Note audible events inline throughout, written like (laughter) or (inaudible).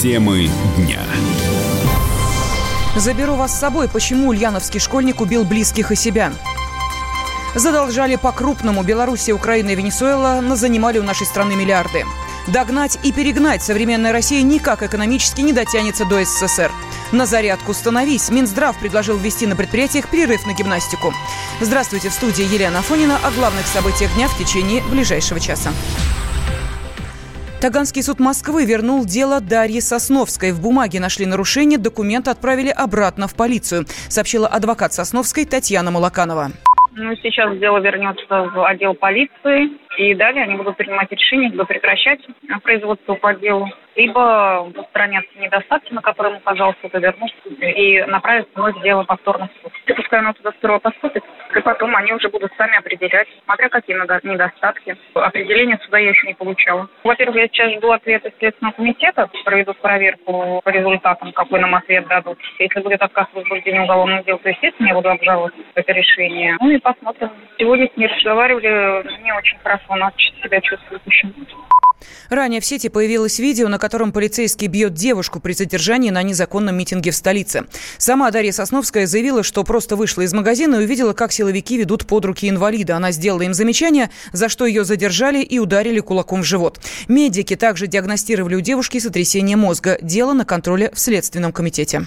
Темы дня. Заберу вас с собой. Почему ульяновский школьник убил близких и себя? Задолжали по-крупному. Белоруссия, Украина и Венесуэла занимали у нашей страны миллиарды. Догнать и перегнать современная Россия никак экономически не дотянется до СССР. На зарядку становись. Минздрав предложил ввести на предприятиях перерыв на гимнастику. Здравствуйте, в студии Елена Афонина о главных событиях дня в течение ближайшего часа. Таганский суд Москвы вернул дело Дарьи Сосновской. В бумаге нашли нарушение, документы отправили обратно в полицию, сообщила адвокат Сосновской Татьяна Малаканова. Ну, сейчас дело вернется в отдел полиции, и далее они будут принимать решение, либо прекращать производство по делу, либо устранятся недостатки, на которые указал суд, и вернуть и направить вновь дело повторно в суд. Пускай оно туда сперва поступит, и потом они уже будут сами определять, смотря какие недостатки. Определение суда я еще не получала. Во-первых, я сейчас жду ответа Следственного комитета, проведут проверку по результатам, какой нам ответ дадут. Если будет отказ в возбуждении уголовного дела, то, естественно, я буду обжаловать это решение. Ну и посмотрим. Сегодня с ней разговаривали не очень хорошо, она себя чувствует еще. Ранее в сети появилось видео, на котором полицейский бьет девушку при задержании на незаконном митинге в столице. Сама Дарья Сосновская заявила, что просто вышла из магазина и увидела, как силовики ведут под руки инвалида. Она сделала им замечание, за что ее задержали и ударили кулаком в живот. Медики также диагностировали у девушки сотрясение мозга. Дело на контроле в Следственном комитете.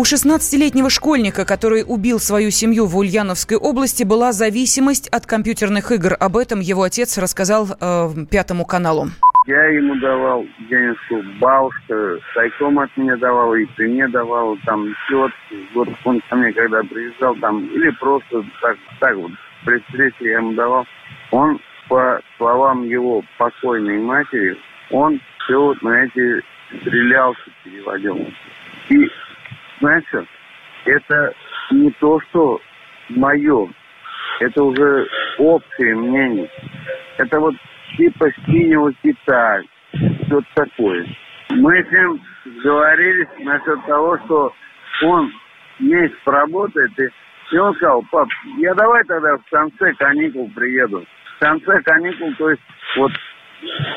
У 16-летнего школьника, который убил свою семью в Ульяновской области, была зависимость от компьютерных игр. Об этом его отец рассказал э, Пятому каналу. Я ему давал денежку, бабушка тайком от меня давала, и ты мне давал, там, счет. Вот он ко мне когда приезжал, там, или просто так, так вот, при встрече я ему давал. Он, по словам его покойной матери, он все вот на эти стрелялся, переводил. И знаете, это не то, что мое, это уже общее мнение. Это вот типа синего кита, что-то такое. Мы с ним говорились насчет того, что он месяц работает, и, и он сказал, пап, я давай тогда в конце каникул приеду. В конце каникул, то есть вот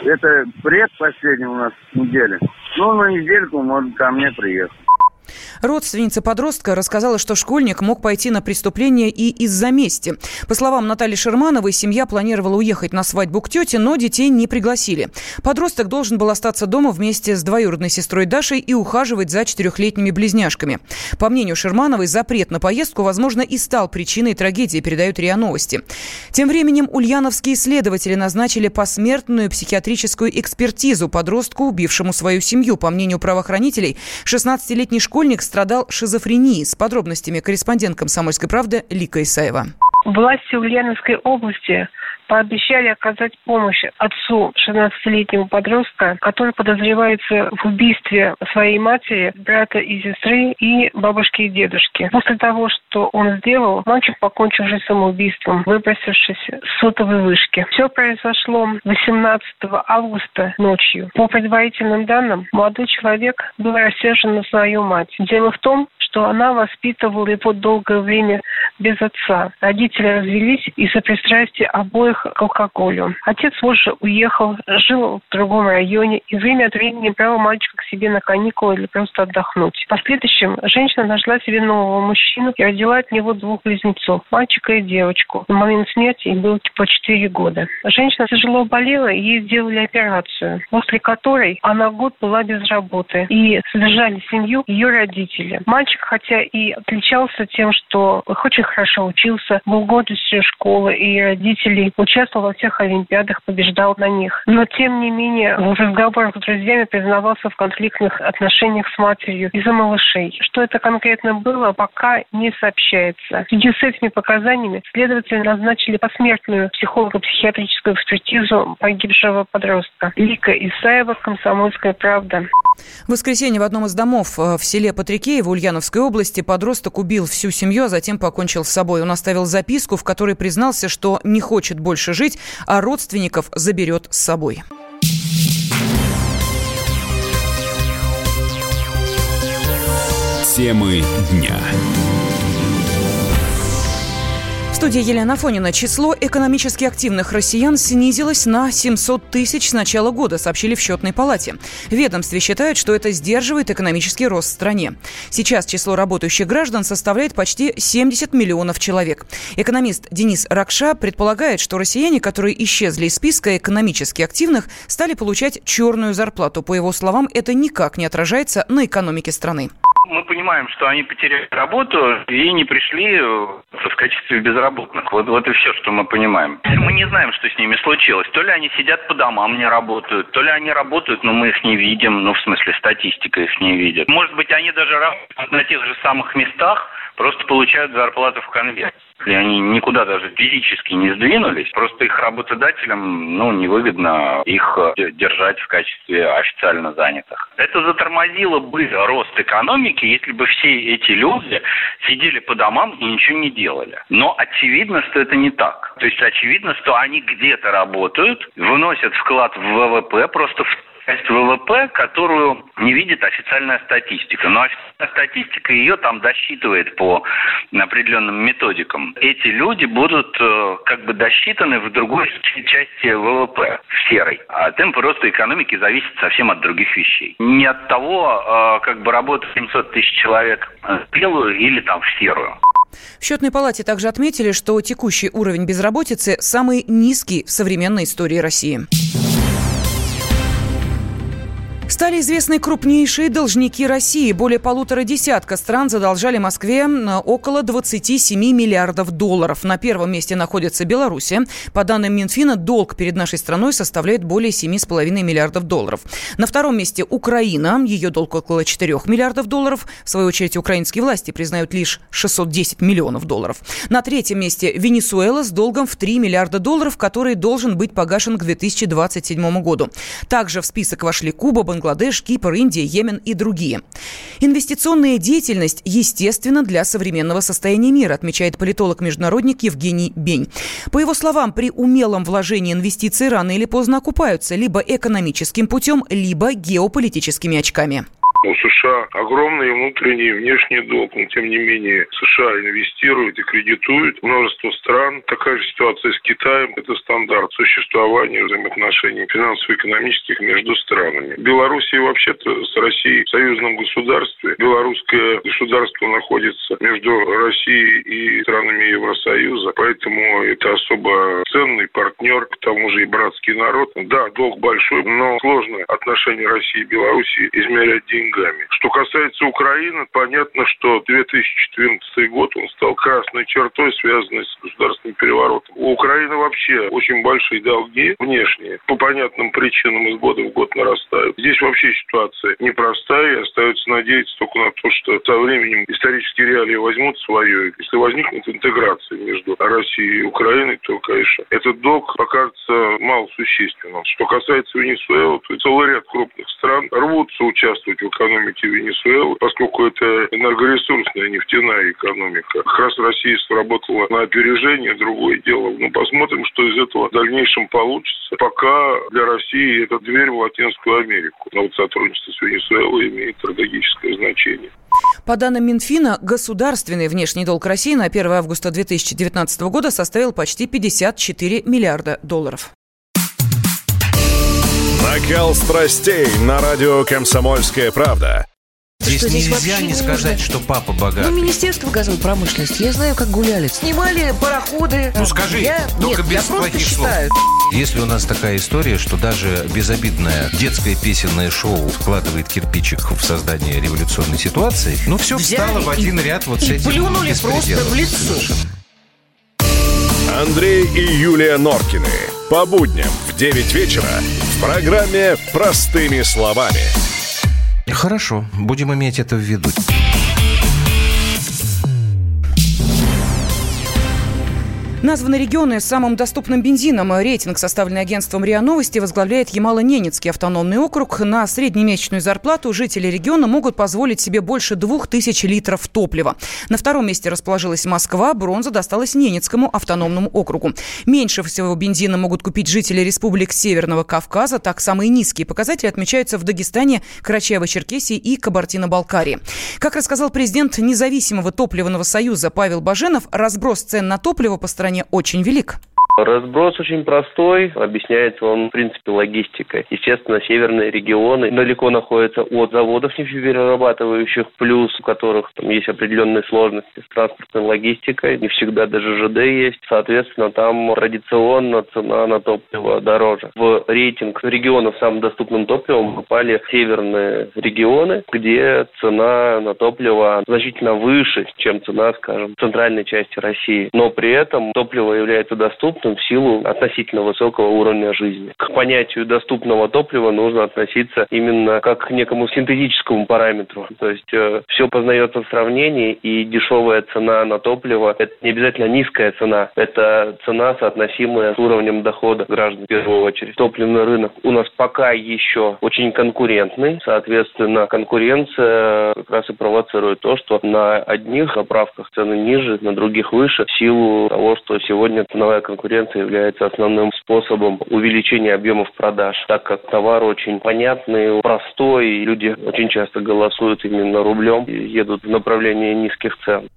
это предпоследний у нас неделя. Ну, на недельку может ко мне приехать. Родственница подростка рассказала, что школьник мог пойти на преступление и из-за мести. По словам Натальи Шермановой, семья планировала уехать на свадьбу к тете, но детей не пригласили. Подросток должен был остаться дома вместе с двоюродной сестрой Дашей и ухаживать за четырехлетними близняшками. По мнению Шермановой, запрет на поездку, возможно, и стал причиной трагедии, передают РИА Новости. Тем временем ульяновские следователи назначили посмертную психиатрическую экспертизу подростку, убившему свою семью. По мнению правоохранителей, 16-летний школьник страдал шизофренией. С подробностями корреспондент «Комсомольской правды» Лика Исаева. Власти Ульяновской области пообещали оказать помощь отцу 16-летнего подростка, который подозревается в убийстве своей матери, брата и сестры и бабушки и дедушки. После того, что он сделал, мальчик покончил жизнь самоубийством, выбросившись с сотовой вышки. Все произошло 18 августа ночью. По предварительным данным, молодой человек был рассержен на свою мать. Дело в том, что она воспитывала его долгое время без отца. Родители развелись из-за пристрастия обоих к алкоголю. Отец позже уехал, жил в другом районе и время от времени брал мальчика к себе на каникулы или просто отдохнуть. В последующем женщина нашла себе нового мужчину и родила от него двух близнецов, мальчика и девочку. На момент смерти им было по 4 года. Женщина тяжело болела, и ей сделали операцию, после которой она год была без работы. И содержали семью ее родители. Мальчик хотя и отличался тем, что очень хорошо учился, был гордостью школы и родителей, участвовал во всех олимпиадах, побеждал на них. Но, тем не менее, в разговорах с друзьями признавался в конфликтных отношениях с матерью из-за малышей. Что это конкретно было, пока не сообщается. В связи с этими показаниями следователи назначили посмертную психолого-психиатрическую экспертизу погибшего подростка. Лика Исаева, «Комсомольская правда». В воскресенье в одном из домов э, в селе Патрикеево Ульяновской области подросток убил всю семью, а затем покончил с собой. Он оставил записку, в которой признался, что не хочет больше жить, а родственников заберет с собой. Темы дня. Студии Елена Фонина. Число экономически активных россиян снизилось на 700 тысяч с начала года, сообщили в счетной палате. В ведомстве считают, что это сдерживает экономический рост в стране. Сейчас число работающих граждан составляет почти 70 миллионов человек. Экономист Денис Ракша предполагает, что россияне, которые исчезли из списка экономически активных, стали получать черную зарплату. По его словам, это никак не отражается на экономике страны. Мы понимаем, что они потеряли работу и не пришли э, в качестве безработных. Вот, вот и все, что мы понимаем. Мы не знаем, что с ними случилось. То ли они сидят по домам, не работают, то ли они работают, но мы их не видим. Ну, в смысле, статистика их не видит. Может быть, они даже работают на тех же самых местах, просто получают зарплату в конверте и они никуда даже физически не сдвинулись, просто их работодателям ну, невыгодно их э, держать в качестве официально занятых. Это затормозило бы рост экономики, если бы все эти люди сидели по домам и ничего не делали. Но очевидно, что это не так. То есть очевидно, что они где-то работают, вносят вклад в ВВП просто в часть ВВП, которую не видит официальная статистика. Но официальная статистика ее там досчитывает по определенным методикам. Эти люди будут э, как бы досчитаны в другой (laughs) части ВВП, в серой. А темп роста экономики зависит совсем от других вещей. Не от того, э, как бы работает 700 тысяч человек в белую или там в серую. В счетной палате также отметили, что текущий уровень безработицы самый низкий в современной истории России. Стали известны крупнейшие должники России. Более полутора десятка стран задолжали Москве около 27 миллиардов долларов. На первом месте находится Белоруссия. По данным Минфина, долг перед нашей страной составляет более 7,5 миллиардов долларов. На втором месте Украина. Ее долг около 4 миллиардов долларов. В свою очередь, украинские власти признают лишь 610 миллионов долларов. На третьем месте Венесуэла с долгом в 3 миллиарда долларов, который должен быть погашен к 2027 году. Также в список вошли Куба, Бангладеш, Бангладеш, Кипр, Индия, Йемен и другие. Инвестиционная деятельность естественно для современного состояния мира, отмечает политолог-международник Евгений Бень. По его словам, при умелом вложении инвестиций рано или поздно окупаются либо экономическим путем, либо геополитическими очками. У США огромный внутренний и внешний долг, но тем не менее США инвестируют и кредитуют множество стран. Такая же ситуация с Китаем. Это стандарт существования взаимоотношений финансово-экономических между странами. Белоруссия вообще-то с Россией в союзном государстве. Белорусское государство находится между Россией и странами Евросоюза, поэтому это особо ценный партнер, к тому же и братский народ. Да, долг большой, но сложно отношения России и Белоруссии измерять деньгами деньгами. Что касается Украины, понятно, что 2014 год он стал красной чертой, связанной с государственным переворотом. У Украины вообще очень большие долги внешние, по понятным причинам из года в год нарастают. Здесь вообще ситуация непростая, и остается надеяться только на то, что со временем исторические реалии возьмут свое. Если возникнет интеграция между Россией и Украиной, то, конечно, этот долг покажется малосущественным. Что касается Венесуэлы, то целый ряд крупных стран рвутся участвовать в экономики Венесуэлы, поскольку это энергоресурсная нефтяная экономика. Как раз Россия сработала на опережение, другое дело. Но ну, посмотрим, что из этого в дальнейшем получится. Пока для России это дверь в Латинскую Америку. Но вот сотрудничество с Венесуэлой имеет стратегическое значение. По данным Минфина, государственный внешний долг России на 1 августа 2019 года составил почти 54 миллиарда долларов. Накал страстей на радио «Комсомольская правда». Здесь, что, здесь нельзя не сказать, что папа богатый. Ну, Министерство газовой промышленности, я знаю, как гуляли. Снимали пароходы. Ну, скажи, я... только Нет, без я плохих слов. Считаю. Если у нас такая история, что даже безобидное детское песенное шоу вкладывает кирпичик в создание революционной ситуации, ну, все Взяли встало в один и, ряд вот и с этим плюнули просто в лицо. Совершенно. Андрей и Юлия Норкины. По будням в 9 вечера в программе «Простыми словами». Хорошо, будем иметь это в виду. Названы регионы с самым доступным бензином. Рейтинг, составленный агентством РИА Новости, возглавляет Ямало-Ненецкий автономный округ. На среднемесячную зарплату жители региона могут позволить себе больше 2000 литров топлива. На втором месте расположилась Москва. Бронза досталась Ненецкому автономному округу. Меньше всего бензина могут купить жители республик Северного Кавказа. Так, самые низкие показатели отмечаются в Дагестане, Карачаево-Черкесии и Кабардино-Балкарии. Как рассказал президент независимого топливного союза Павел Баженов, разброс цен на топливо по стране стране очень велик. Разброс очень простой, объясняется он, в принципе, логистикой. Естественно, северные регионы далеко находятся от заводов нефтеперерабатывающих, плюс у которых там есть определенные сложности с транспортной логистикой, не всегда даже ЖД есть. Соответственно, там традиционно цена на топливо дороже. В рейтинг регионов самым доступным топливом попали северные регионы, где цена на топливо значительно выше, чем цена, скажем, в центральной части России. Но при этом топливо является доступным в силу относительно высокого уровня жизни. К понятию доступного топлива нужно относиться именно как к некому синтетическому параметру. То есть э, все познается в сравнении, и дешевая цена на топливо – это не обязательно низкая цена, это цена, соотносимая с уровнем дохода граждан в первую очередь. Топливный рынок у нас пока еще очень конкурентный, соответственно, конкуренция как раз и провоцирует то, что на одних заправках цены ниже, на других выше, в силу того, что сегодня ценовая конкуренция конкуренция является основным способом увеличения объемов продаж, так как товар очень понятный, простой, и люди очень часто голосуют именно рублем и едут в направлении низких цен.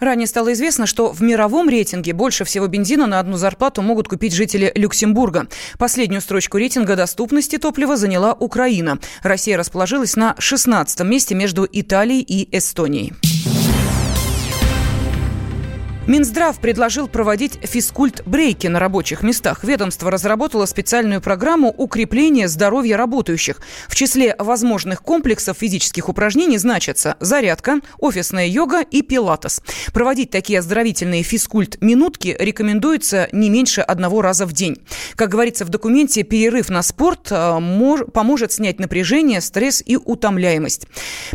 Ранее стало известно, что в мировом рейтинге больше всего бензина на одну зарплату могут купить жители Люксембурга. Последнюю строчку рейтинга доступности топлива заняла Украина. Россия расположилась на 16 месте между Италией и Эстонией. Минздрав предложил проводить физкульт-брейки на рабочих местах. Ведомство разработало специальную программу укрепления здоровья работающих. В числе возможных комплексов физических упражнений значатся зарядка, офисная йога и пилатес. Проводить такие оздоровительные физкульт-минутки рекомендуется не меньше одного раза в день. Как говорится в документе, перерыв на спорт э, поможет снять напряжение, стресс и утомляемость.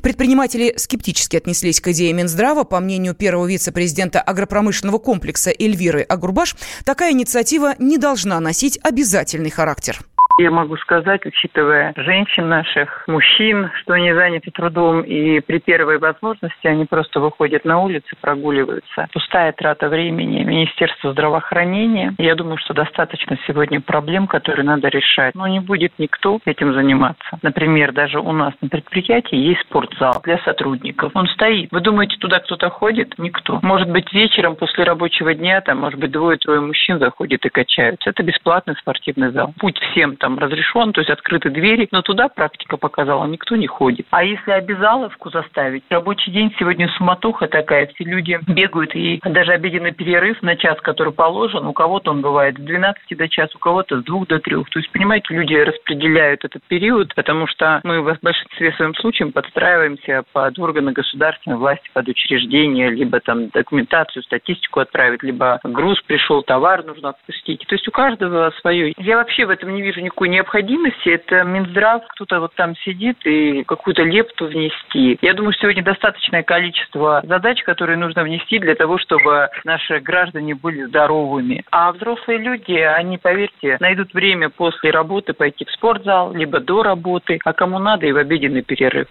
Предприниматели скептически отнеслись к идее Минздрава. По мнению первого вице-президента агропромышленности промышленного комплекса Эльвиры Агурбаш, такая инициатива не должна носить обязательный характер. Я могу сказать, учитывая женщин наших, мужчин, что они заняты трудом, и при первой возможности они просто выходят на улицы, прогуливаются. Пустая трата времени. Министерство здравоохранения, я думаю, что достаточно сегодня проблем, которые надо решать. Но не будет никто этим заниматься. Например, даже у нас на предприятии есть спортзал для сотрудников. Он стоит. Вы думаете, туда кто-то ходит? Никто. Может быть, вечером после рабочего дня, там, может быть, двое-трое мужчин заходят и качаются. Это бесплатный спортивный зал. Путь всем там разрешен, то есть открыты двери, но туда практика показала, никто не ходит. А если обязаловку заставить, рабочий день сегодня суматоха такая, все люди бегают, и даже обеденный перерыв на час, который положен, у кого-то он бывает с 12 до часа, у кого-то с 2 до 3. То есть, понимаете, люди распределяют этот период, потому что мы в большинстве своем случаев подстраиваемся под органы государственной власти, под учреждения, либо там документацию, статистику отправить, либо груз пришел, товар нужно отпустить. То есть у каждого свое. Я вообще в этом не вижу никакой необходимости. Это Минздрав, кто-то вот там сидит и какую-то лепту внести. Я думаю, сегодня достаточное количество задач, которые нужно внести для того, чтобы наши граждане были здоровыми. А взрослые люди, они, поверьте, найдут время после работы пойти в спортзал, либо до работы, а кому надо и в обеденный перерыв.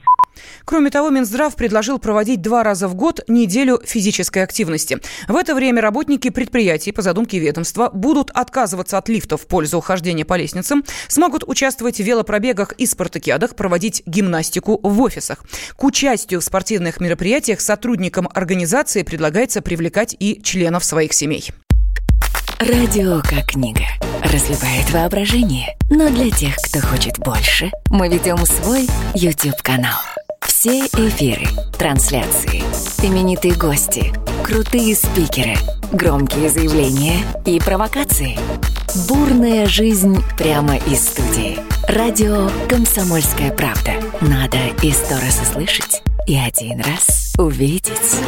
Кроме того, Минздрав предложил проводить два раза в год неделю физической активности. В это время работники предприятий, по задумке ведомства, будут отказываться от лифтов в пользу ухождения по лестницам, смогут участвовать в велопробегах и спартакиадах, проводить гимнастику в офисах. К участию в спортивных мероприятиях сотрудникам организации предлагается привлекать и членов своих семей. Радио как книга. Разливает воображение. Но для тех, кто хочет больше, мы ведем свой YouTube-канал. Все эфиры, трансляции, именитые гости, крутые спикеры, громкие заявления и провокации. Бурная жизнь прямо из студии. Радио «Комсомольская правда». Надо и сто раз услышать, и один раз увидеть.